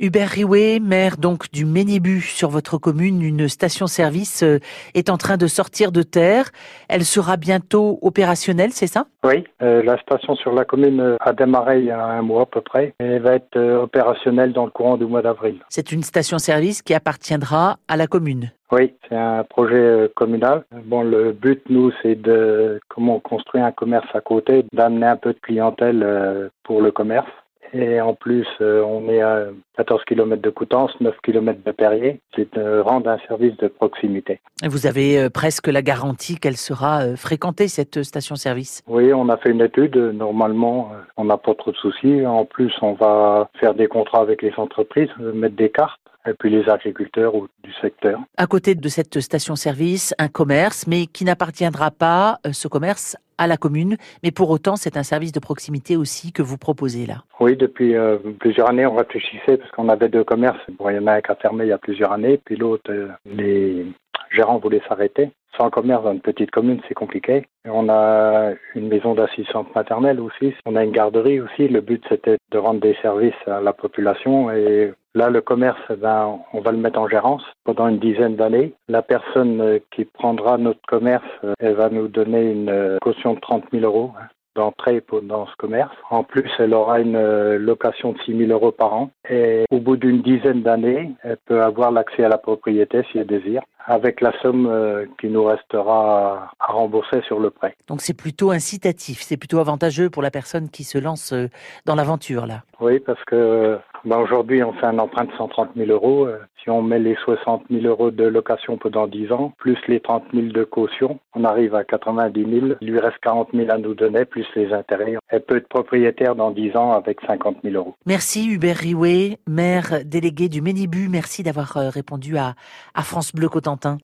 Hubert Riouet, maire donc du Ménibu sur votre commune, une station-service euh, est en train de sortir de terre. Elle sera bientôt opérationnelle, c'est ça? Oui, euh, la station sur la commune euh, a démarré il y a un mois à peu près et va être opérationnelle dans le courant du mois d'avril. C'est une station-service qui appartiendra à la commune. Oui, c'est un projet communal. Bon, le but, nous, c'est de comment construire un commerce à côté, d'amener un peu de clientèle pour le commerce. Et en plus, euh, on est à 14 km de Coutances, 9 km de Perrier. C'est de rendre un service de proximité. Et vous avez euh, presque la garantie qu'elle sera euh, fréquentée, cette station-service? Oui, on a fait une étude. Normalement, on n'a pas trop de soucis. En plus, on va faire des contrats avec les entreprises, mettre des cartes et puis les agriculteurs ou du secteur. À côté de cette station-service, un commerce, mais qui n'appartiendra pas, ce commerce, à la commune, mais pour autant, c'est un service de proximité aussi que vous proposez là. Oui, depuis euh, plusieurs années, on réfléchissait parce qu'on avait deux commerces. Bon, il y en a un qui a fermé il y a plusieurs années, puis l'autre, euh, les gérants voulaient s'arrêter. Sans commerce dans une petite commune, c'est compliqué. on a une maison d'assistance maternelle aussi. On a une garderie aussi. Le but, c'était de rendre des services à la population et Là, le commerce, ben, on va le mettre en gérance pendant une dizaine d'années. La personne euh, qui prendra notre commerce, euh, elle va nous donner une euh, caution de 30 000 euros hein, d'entrée dans ce commerce. En plus, elle aura une location de 6 000 euros par an. Et au bout d'une dizaine d'années, elle peut avoir l'accès à la propriété si elle désire avec la somme qui nous restera à rembourser sur le prêt. Donc c'est plutôt incitatif, c'est plutôt avantageux pour la personne qui se lance dans l'aventure là. Oui, parce que bah aujourd'hui, on fait un emprunt de 130 000 euros. Euh, si on met les 60 000 euros de location pendant 10 ans, plus les 30 000 de caution, on arrive à 90 000. Il lui reste 40 000 à nous donner, plus les intérêts. Elle peut être propriétaire dans 10 ans avec 50 000 euros. Merci Hubert Riouet, maire délégué du Ménibu. Merci d'avoir euh, répondu à, à France Bleu Cotentin. Valentin.